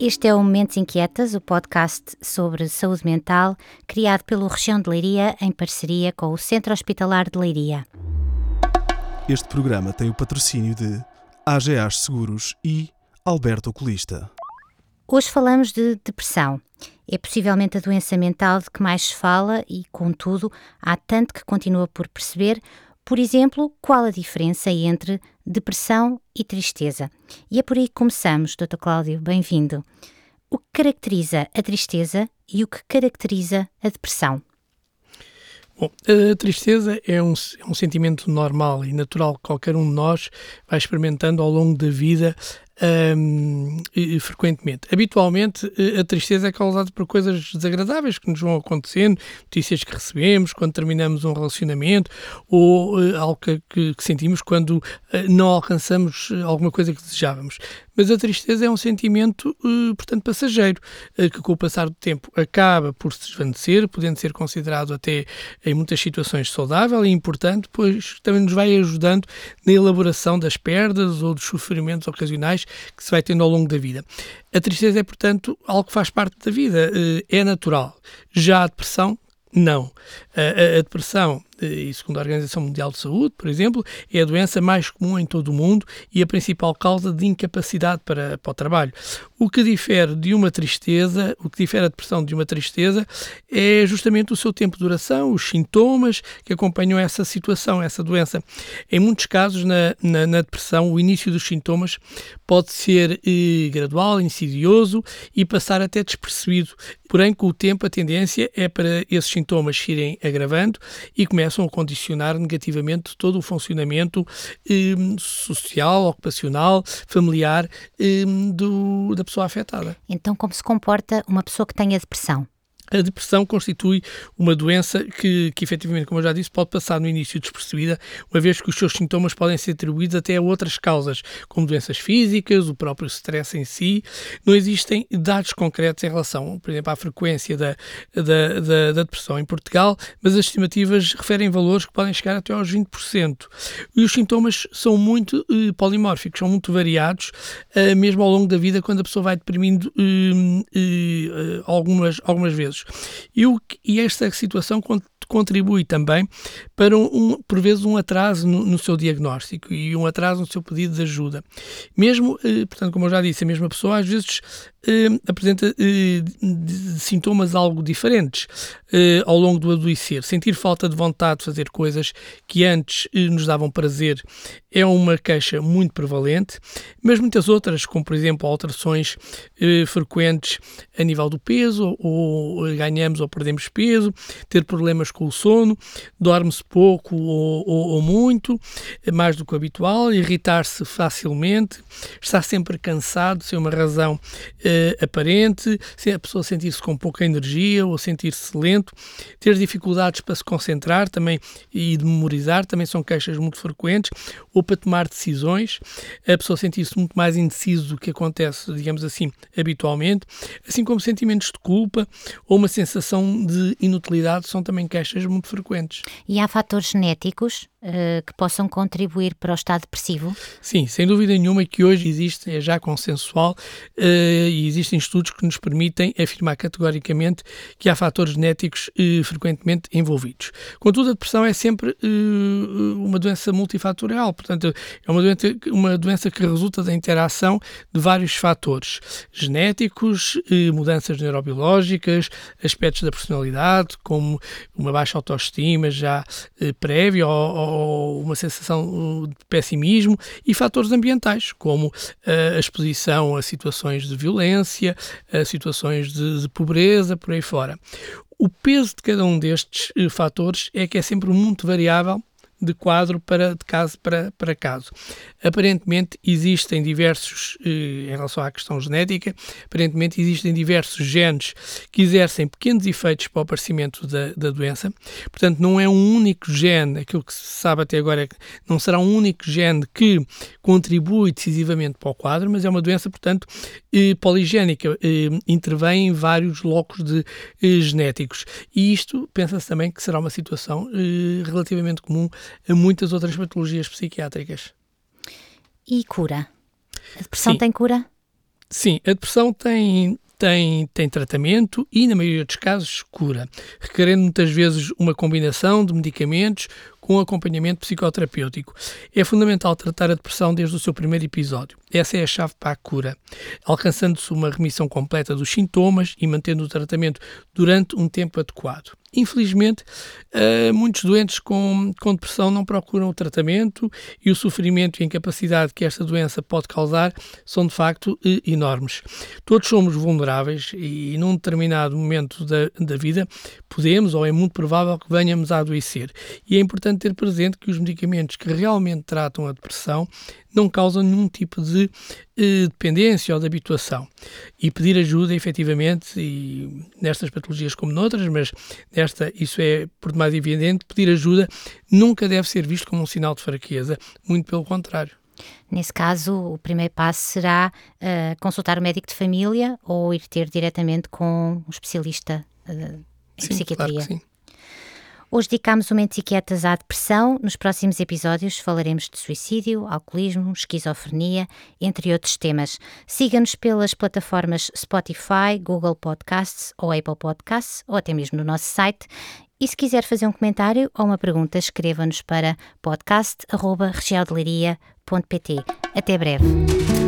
Este é o Momentos Inquietas, o podcast sobre saúde mental, criado pelo Região de Leiria em parceria com o Centro Hospitalar de Leiria. Este programa tem o patrocínio de AGAs Seguros e Alberto Oculista. Hoje falamos de depressão. É possivelmente a doença mental de que mais se fala e, contudo, há tanto que continua por perceber. Por exemplo, qual a diferença entre depressão e tristeza? E é por aí que começamos, Dr. Cláudio, bem-vindo. O que caracteriza a tristeza e o que caracteriza a depressão? Bom, a tristeza é um, é um sentimento normal e natural que qualquer um de nós vai experimentando ao longo da vida um, frequentemente. Habitualmente, eh, a tristeza é causada por coisas desagradáveis que nos vão acontecendo, notícias que recebemos quando terminamos um relacionamento ou uh, algo que, que, que, sentimos quando uh, não alcançamos alguma coisa que desejávamos. Mas a tristeza é um sentimento, uh, portanto, passageiro, que com o passar do tempo acaba por se desvanecer, podendo ser considerado até em muitas situações saudável e importante, pois também nos vai ajudando na elaboração das perdas ou dos sofrimentos ocasionais que se vai tendo ao longo da vida. A tristeza é, portanto, algo que faz parte da vida, eh, é natural. Já a depressão, não. A, a, a depressão e segundo a Organização Mundial de Saúde, por exemplo, é a doença mais comum em todo o mundo e a principal causa de incapacidade para, para o trabalho. O que difere de uma tristeza, o que difere a depressão de uma tristeza é justamente o seu tempo de duração, os sintomas que acompanham essa situação, essa doença. Em muitos casos, na, na, na depressão, o início dos sintomas pode ser eh, gradual, insidioso e passar até despercebido. Porém, com o tempo, a tendência é para esses sintomas irem agravando e começam começam a condicionar negativamente todo o funcionamento eh, social, ocupacional, familiar eh, do, da pessoa afetada. Então, como se comporta uma pessoa que tenha depressão? A depressão constitui uma doença que, que, efetivamente, como eu já disse, pode passar no início despercebida, uma vez que os seus sintomas podem ser atribuídos até a outras causas, como doenças físicas, o próprio stress em si. Não existem dados concretos em relação, por exemplo, à frequência da, da, da, da depressão em Portugal, mas as estimativas referem valores que podem chegar até aos 20%. E os sintomas são muito eh, polimórficos, são muito variados, eh, mesmo ao longo da vida, quando a pessoa vai deprimindo eh, eh algumas, algumas vezes. E, o, e esta situação contribui também para, um, por vezes, um atraso no, no, seu diagnóstico e um atraso no seu pedido de ajuda. Mesmo, eh, portanto, como eu já disse, a mesma pessoa às vezes eh, apresenta eh, sintomas algo diferentes eh, ao longo do adoecer. Sentir falta de vontade de fazer coisas que antes eh, nos davam prazer é uma queixa muito prevalente, mas muitas outras, como por exemplo alterações eh, frequentes a nível do peso, ou ganhamos ou perdemos peso, ter problemas com o sono, dorme-se pouco ou, ou, ou, muito, mais do que o habitual, irritar-se facilmente, estar sempre cansado, sem uma razão eh, aparente, se a pessoa sentir-se com pouca energia ou sentir-se lento, ter dificuldades para se concentrar também e de memorizar, também são queixas muito frequentes, ou para tomar decisões, a pessoa sentir-se muito mais indeciso do que acontece, digamos assim, habitualmente, assim como sentimentos de culpa ou uma sensação de inutilidade são também queixas muito frequentes. E há fatores genéticos uh, que possam contribuir para o estado depressivo? Sim, sem dúvida nenhuma que hoje existe, é já consensual, uh, e existem estudos que nos permitem afirmar categoricamente que há fatores genéticos uh, frequentemente envolvidos. Contudo, a depressão é sempre uma doença multifatorial, portanto, é uma doença, uma doença que resulta da interação de vários fatores genéticos, mudanças neurobiológicas, aspectos da personalidade, como uma baixa autoestima já prévia ou ou uma sensação de pessimismo e fatores ambientais, como eh, a exposição a situações de violência, a situações de, de pobreza, por aí fora. O peso de cada um destes eh, fatores é que é sempre muito variável de quadro para de caso para, para caso. Aparentemente existem diversos, eh, em relação à questão genética, aparentemente existem diversos genes que exercem pequenos efeitos para o aparecimento da, da doença. Portanto, não é um único gene, aquilo que se sabe até agora é que não será um único gene que contribui decisivamente para o quadro, mas é uma doença, portanto, eh, poligénica, eh, intervém em vários locos de, eh, genéticos. E isto pensa-se também que será uma situação eh, relativamente comum a muitas outras patologias psiquiátricas. E cura? A depressão Sim. tem cura? Sim, a depressão tem, tem, tem tratamento e, na maioria dos casos, cura, requerendo muitas vezes uma combinação de medicamentos com acompanhamento psicoterapêutico. É fundamental tratar a depressão desde o seu primeiro episódio. Essa é a chave para a cura, alcançando-se uma remissão completa dos sintomas e mantendo o tratamento durante um tempo adequado. Infelizmente, uh, muitos doentes com, depressão não procuram o tratamento e o sofrimento e a incapacidade que esta doença pode causar são de facto enormes. Todos somos vulneráveis e num determinado momento da, da vida podemos ou é muito provável que venhamos a adoecer. E é importante ter presente que os medicamentos que realmente tratam a depressão não causam nenhum tipo de eh, dependência ou de habituação. E pedir ajuda, efetivamente, e nestas patologias como noutras, mas nesta isso é por demais evidente, pedir ajuda nunca deve ser visto como um sinal de fraqueza, muito pelo contrário. Nesse caso, o primeiro passo será uh, consultar o médico de família ou ir ter diretamente com um especialista uh, em sim, psiquiatria. Claro Hoje dedicámos uma etiquetas à depressão. Nos próximos episódios falaremos de suicídio, alcoolismo, esquizofrenia, entre outros temas. Siga-nos pelas plataformas Spotify, Google Podcasts ou Apple Podcasts, ou até mesmo no nosso site. E se quiser fazer um comentário ou uma pergunta, escreva-nos para podcast.regialdeleria.pt. Até breve.